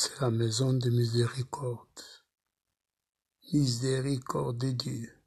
C'est la maison de miséricorde. Miséricorde de Dieu.